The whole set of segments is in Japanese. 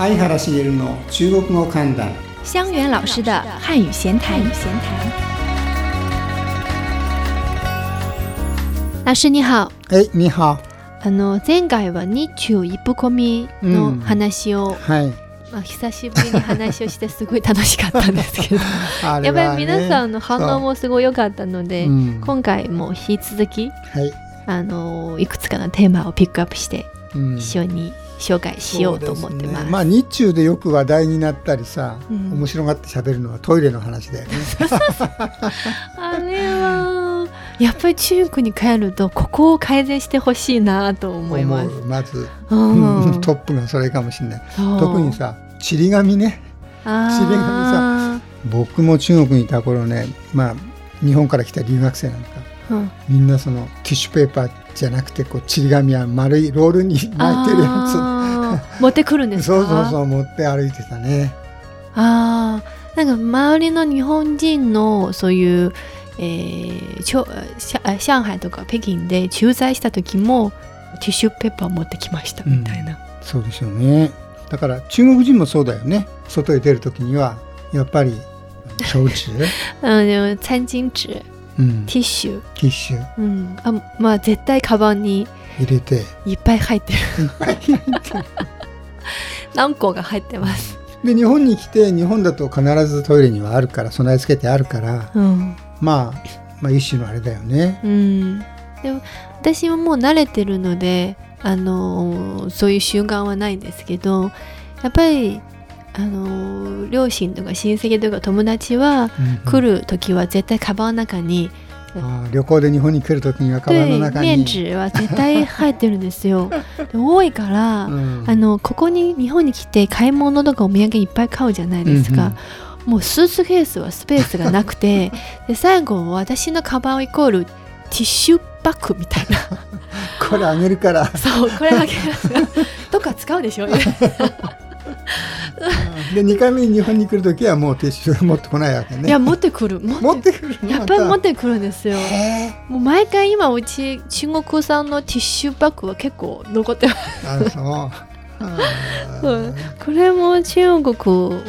相原茂の中国語観覧香源老师的汉语闲谈。老師你好。えにはあの前回は日中一歩込みの話を、はい。まあ久しぶりに話をしてすごい楽しかったんですけど、あやっぱり皆さんの反応ももすごい良かったので、うん。今回も引き続きはい、あのいくつかのテーマをピックアップしてうん。一緒に紹介しようと思ってます。ね。まあ日中でよく話題になったりさ、うん。面白がって喋るのはトイレの話だよね。あれはやっぱり中国に帰るとここを改善してほしいなと思います。う。まず、うん。トップがそれかもしれない。特にさちり紙ね。あ地理が僕も中国にいた頃ねまあ日本から来た留学生なんかーうん。みんなそのティッシュペーパーじゃなくてこうちり紙は丸いロールに巻いてるやあー。持ってくるんでつすか？そうそうそう持って歩いてたね。ああなんか周りの日本人のそういう、えー、ちょしゃ上海とか北京で駐在した時もティッシュペーパー持ってきましたみたいな、そうでしょうね。だから中国人もそうだよね。外へ出る時にはやっぱり手紙、うん、でも餐巾紙うん、ティッシュ、ティッシュ。うん、あまあ絶対カバンに入れて。いっぱい入ってる。何個が入ってます、で日本に来て日本だと必ずトイレにはあるから備え付けてあるから、うん。まあ、まあ一種のあれだよね。うん、でも私はもう慣れてるので、あのーそういう習慣はないんですけどやっぱり、あのー両親とか親戚とか友達は来るる時は絶対カバンの中に、あー旅行で日本に来る時にはカバンの中に。面紙は絶対入ってるんですよ。で多いから、うん。あのここに日本に来て買い物とかお土産いっぱい買うじゃないですか。もうスーツケースはスペースがなくて で最後私のカバンイコールティッシュバッグみたいな。これあげるから。そうこれだけとか使うでしょ？で2回目に日本に来る時はもうティッシュ持ってこないわけね。いや持ってくる。持持ってくる？のやっぱり持っまてくるんですよ。もう毎回今うち中国産のティッシュバッグは結構残ってます。ーあそう。これも中国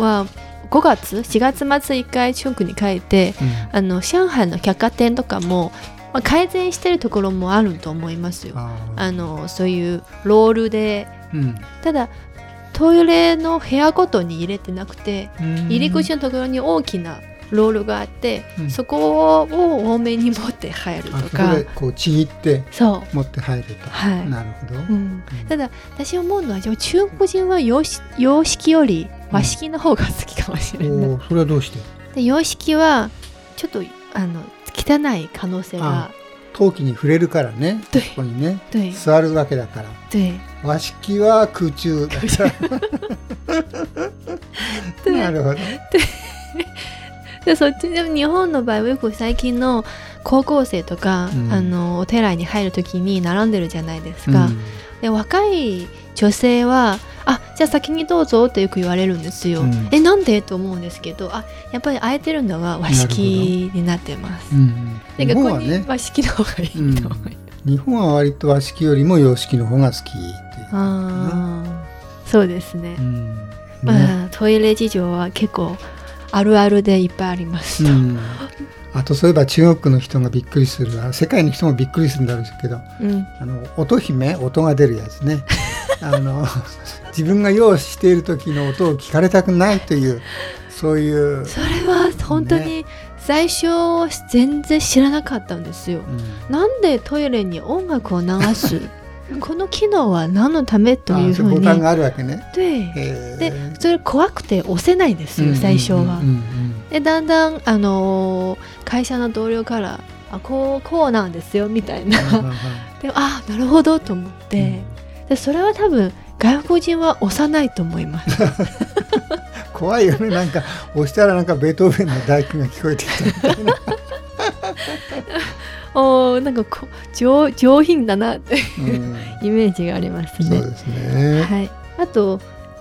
は5月？4月末一回中国に帰ってうん。あの上海の百貨店とかも、まあ、改善してるところもあると思いますよ。あのそういうロールで。うん。ただトイレの部屋ごとに入れてなくてうん。入り口のところに大きなロールがあって、うん。そこを多めに持って入るとか。でこうちぎってそう。持って入ると、はい。なるほど、うん、ただ私思うのは中国人は洋式洋式より和式の方が好きかもしれない、おーそれはどうして？で洋式はちょっとあの汚い可能性が。陶器に触れるからね。对ここにね。对座るわけだから。对和式は空中。だからなるほど。でそっちでも日本の場合はよく最近の高校生とか、うん。あのお寺に入る時に並んでるじゃないですか、うん。で若い女性は「あじゃあ先にどうぞ」ってよく言われるんですよ。うん。えなんで？と思うんですけどあやっぱり空いてるのは和式になってます。うんでここに日本はね。和式の方がいいと思います。日本は割と和式よりも洋式の方が好きあーそうですね。う。ん。まね。あトイレ事情は結構あるあるでいっぱいあります。と。うん。あとそういえば中国の人がびっくりするあ世界の人もびっくりするんだろうけどうん。あの音姫音が出るやつね。あの自分が用意している時の音を聞かれたくないというそういう、それは本当に最初全然知らなかったんですよ。うん。なんでトイレに音楽を流すこの機能は何のためというあふううボタンがあるわけね。ででそれ怖くて押せないんですよ最初はうん。うんでだんだん、あのー会社の同僚からあこうこうなんですよみたいなうんうんうん であなるほどと思って、でそれは多分外国人は押さないと思います。怖いよねなんか押したらなんかベートーベンの大工が聞こえてきたみたいな。おーなんかこう上上品だなってうんイメージがありますね。そうですね。はい、あと、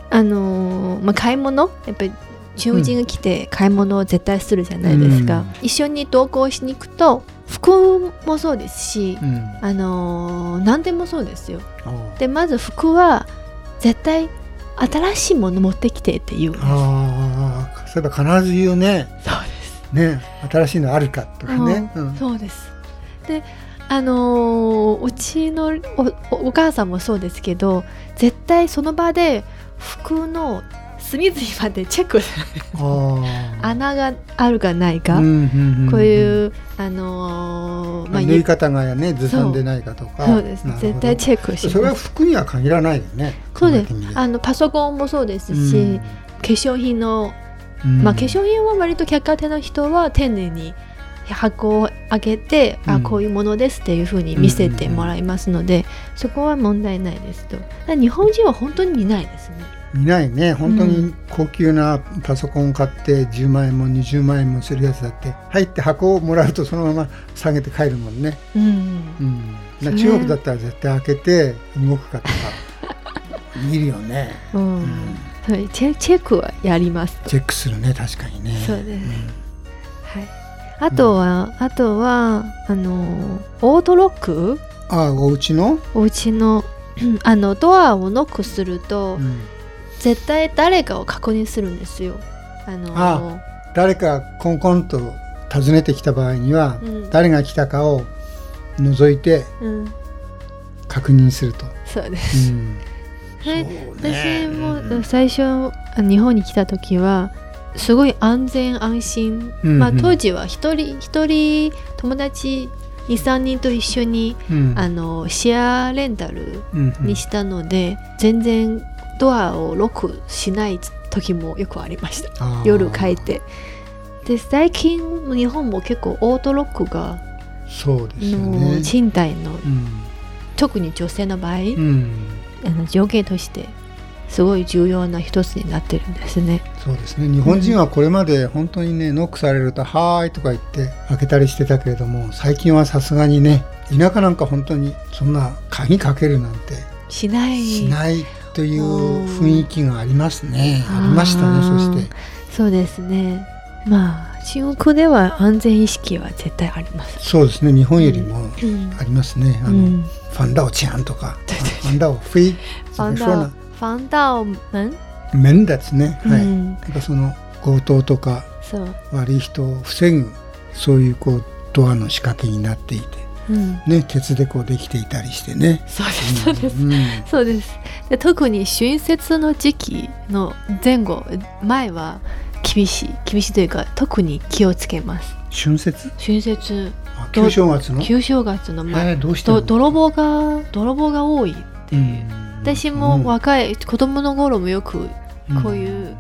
あのーまあ、買い物？やっぱり中国人が来て買い物を絶対するじゃないですか、うん一緒に同行しに行くと服もそうですし、うん。あのー何でもそうですよでまず服は絶対新しいもの持ってきてって言うんです。ああそういえば必ず言うねそうです。ね新しいのあるかとかね、ううんんそうです。で、あのーうちのお母さんもそうですけど、絶対その場で服の隅々までチェック 穴があるかないか、うんうんうんうん。こういうあのーまあ縫い方がねずさんでないかとか。そうです。絶対チェックします。それは服には限らないよね。そうです。あのパソコンもそうですし、化粧品の。うん。まあ、化粧品は割と百貨店の人は丁寧に箱を開けて、うん。あこういうものですっていうふうに見せてもらいますので、そこは問題ないですと。日本人は本当に見ないですね。見ないね。本当に高級なパソコンを買って10万円も20万円もするやつだって入って箱をもらうとそのまま下げて帰るもんね、うんうん、中国だったら絶対開けて動くかとか。見るよね、うん、うん。チェックはやりますと。チェックするね確かにね。そうです。はいあとは、あとはあのオートロック？ああお家の、お家の あのドアをノックすると、うん。絶対誰かを確認するんですよ。あのあ誰かコンコンと訪ねてきた場合には、うん。誰が来たかを覗いてうん。確認すると、そうです。うん。はい。そうね。私もうん最初あ日本に来た時はすごい安全安心、うんまあ、当時は一人一人友達23人と一緒に、うん。あのシェアレンタルうんうん。にしたので、全然ドアをロックしない時もよくありました。夜帰って。で最近日本も結構オートロックがそうですね。賃貸のうん。特に女性の場合、うん、あの条件としてすごい重要な一つになってるんですね。そうですね。日本人はこれまで本当にねノックされると「はーい」とか言って開けたりしてたけれども最近はさすがにね田舎なんか本当にそんな鍵かけるなんてしない。しないという雰囲気がありますね。ありましたねそして。そうですね。まあ中国では安全意識は絶対あります。そうですね。日本よりもうん。ありますね、あのうん。ファンダオチャンとか ファンダオフィ防そうな盗防盗門、面ですね、はい。うん、なんかその強盗とか悪い人を防ぐそういうこうドアの仕掛けになっていてうん、ね鉄でこうできていたりしてね。そうですそうです。うんそうです。で特に春節の時期の前後前は厳しい厳しいというか特に気をつけます。春節？春節。あ旧正月の？旧正月の前。えーどうしてど泥棒が泥棒が多いっていう、私も若い子供の頃もよくこういう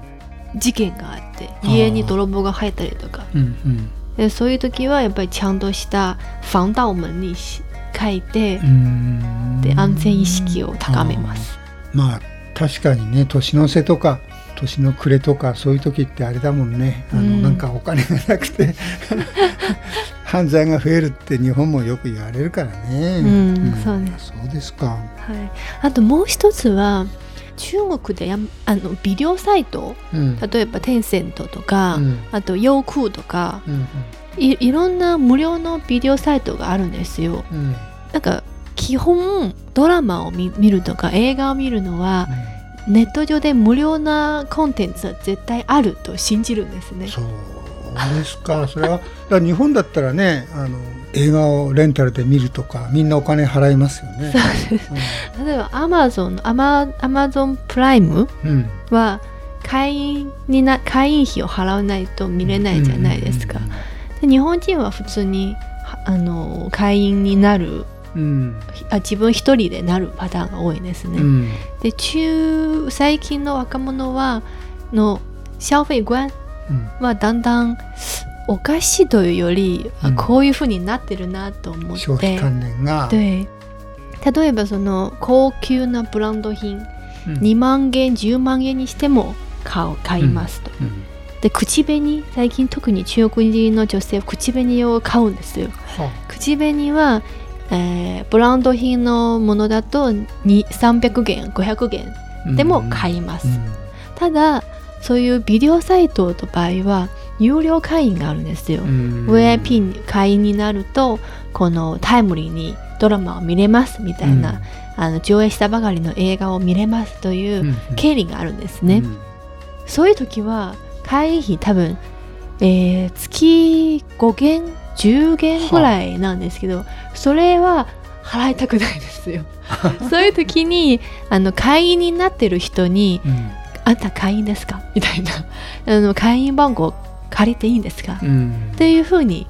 事件があって、うん家に泥棒が入ったりとか。うんうん。でそういう時はやっぱりちゃんとした防盗門にし書いてう、ん。で安全意識を高めます。まあ確かにね年の瀬とか年の暮れとかそういう時ってあれだもんね。あの、うん。なんかお金がなくて。犯罪が増えるって日本もよく言われるからね。うんそうねそうですか。はい、あともう一つは中国でやあのビデオサイトうん。例えばテンセントとか、うん。あとヨークーとかうんいいろんな無料のビデオサイトがあるんですよ。うん。なんか基本ドラマを見見るとか映画を見るのはネット上で無料なコンテンツは絶対あると信じるんですね。そうですか。それはだ日本だったらねあの映画をレンタルで見るとかみんなお金払いますよね。そうです例えばアマゾンアマアマゾンプライムうんうんは会員にな会員費を払わないと見れないじゃないですか。で日本人は普通にはあの会員になるうん。あ自分一人でなるパターンが多いですね。うん。で中最近の若者はの消費观うん。はだんだんおかしいというより、あうん。こういうふうになってるなと思って。消費関連が。で例えばその高級なブランド品うん。2万円10万円にしても買う買いますと。うん。で口紅最近特に中国人の女性は口紅を買うんですよ。は口紅は、えーブランド品のものだとに300元500元あでも買います、うん。ただそういうビデオサイトの場合は有料会員があるんですよ、うん。VIP 会員になるとこのタイムリーにドラマを見れますみたいな、あの上映したばかりの映画を見れますといううん権利があるんですね。うん。そういう時は会費多分、えー月5元10元ぐらいなんですけど、それは払いたくないですよ。そういう時にあの会員になってる人にうん「あんた会員ですか?」みたいな。あの会員番号借りていいんですか、うん。っていうふうに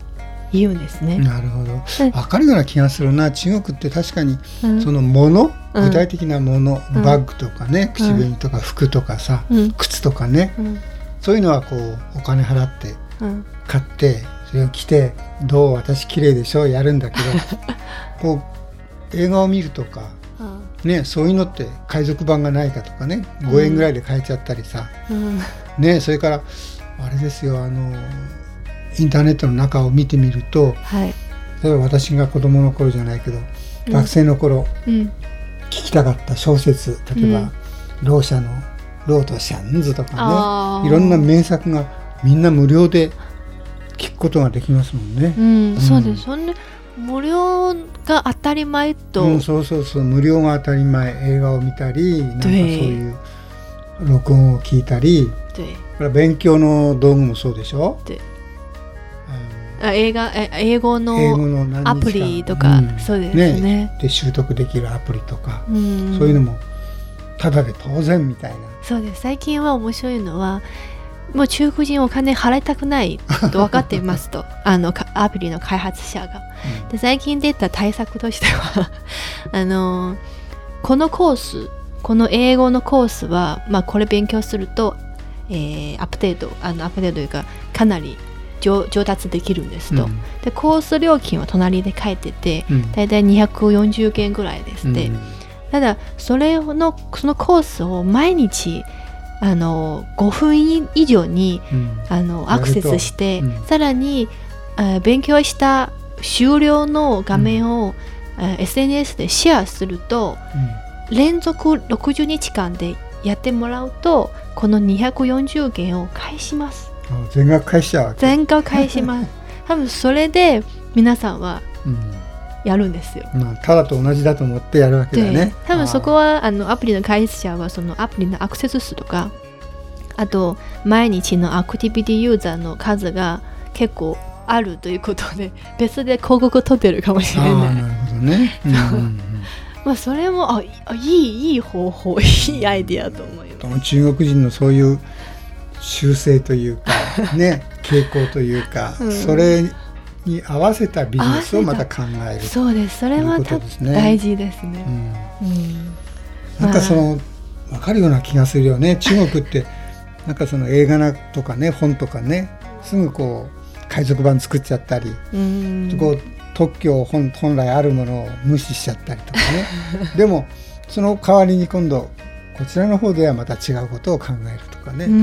言うんですね。なるほど。うん。わかるような気がするな。中国って確かにうん。そのもの、うん。具体的なもの、うん。バッグとかね口紅とか服とかさ、うん。靴とかね。うん。そういうのはこうお金払ってうん。買ってそれを着て「どう私綺麗でしょ」やるんだけど こう映画を見るとかねそういうのって海賊版がないかとかね5円ぐらいで買えちゃったりさ、うん。ねそれからあれですよあのインターネットの中を見てみるとはい。例えば私が子供の頃じゃないけど、うん。学生の頃うん。聞きたかった小説例えば、うん。ろう者の「ローとシャンズ」とかねいろんな名作がみんな無料で聞くことができますもんね。うん、ん。そうです。そんな無料が当たり前と、うん、そうそうそう。無料が当たり前。映画を見たりなんかそう对いう録音を聞いたり。勉強の道具もそうでしょ、对うん。あ映画え英語のアプリとか、ん。そうですね。で習得できるアプリとか、うん、そういうのもただで当然みたいな。そうです。最近は面白いのは。もう中国人お金払いたくないと分かっていますと。あのかアプリの開発者が。で最近出た対策としては あのこのコースこの英語のコースは、まあ、これ勉強すると、えーアップデートあのアップデートというかかなり上上達できるんですと、うん。でコース料金は隣で書いててうん。だいたい240元ぐらいですって、うん。ただそれのそのコースを毎日あの5分以上にうん。あのアクセスして、うん。さらにあ勉強した終了の画面を、あ SNS でシェアすると連続60日間でやってもらうとこの240元を返します。全額返しちゃう。全額返します。多分それで皆さんはうんやるんですよ。まあ、ただと同じだと思ってやるわけだでね。多分そこはあのアプリの開発者はそのアプリのアクセス数とかあと毎日のアクティビティユーザーの数が結構あるということで 別で広告取ってるかもしれない。なるほどね。う。んうんうんまあそれもあいあいいいい方法 いいアイディアと思います。中国人のそういう習性というかね 傾向というか、うん。それに合わせたビジネスをまた考える。そうです。それはね。大事ですね。うん。うん。なんかその分かるような気がするよね。中国ってなんかその映画なとかね本とかねすぐこう海賊版作っちゃったり、うん。こう特許本本来あるものを無視しちゃったりとかね。でもその代わりに今度こちらの方ではまた違うことを考えるとかね。うん。う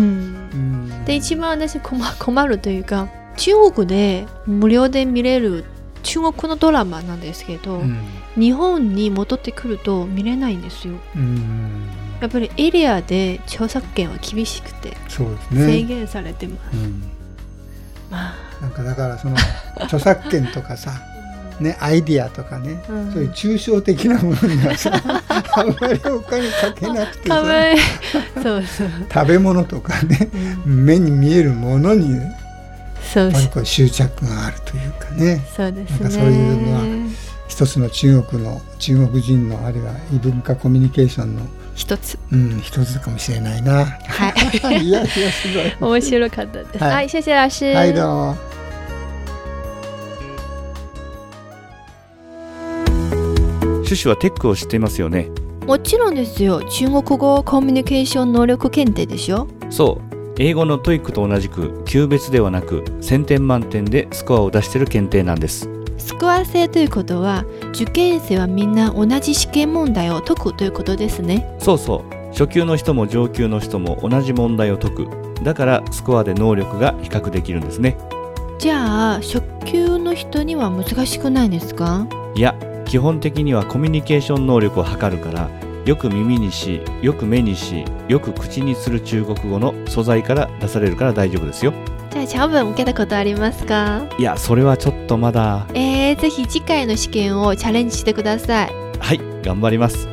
ん。で一番私困困るというか中国で無料で見れる中国のドラマなんですけど、うん。日本に戻ってくると見れないんですよ。うん。やっぱりエリアで著作権は厳しくて。制限されてます、うん。まあ。なんかだからその著作権とかさ、ね、アイディアとかね、うん。そういう抽象的なものにはさ あんまりお金かけなくてさ食べ物とかねうん。目に見えるものにやそうっぱりこう執着があるというかね。そうですね。なんかそういうのは一つの中国の中国人のあるいは異文化コミュニケーションの、一つ。うん、一つかもしれないな。はい。いやいやすごい。面白かったです。はい。はい、谢謝老師はいどうも。シュシュはテックを知っていますよね。もちろんですよ。中国語コミュニケーション能力検定でしょ？そう英語の TOEIC と同じく級別ではなく1000点満点でスコアを出している検定なんです。スコア制ということは受験生はみんな同じ試験問題を解くということですね。そうそう。初級の人も上級の人も同じ問題を解く。だからスコアで能力が比較できるんですね。じゃあ初級の人には難しくないですか？いや基本的にはコミュニケーション能力を測るからよく耳にしよく目にしよく口にする中国語の素材から出されるから大丈夫ですよ。じゃあチャオ文受けたことありますか？いやそれはちょっとまだ。えー、ぜひ次回の試験をチャレンジしてください。はい頑張ります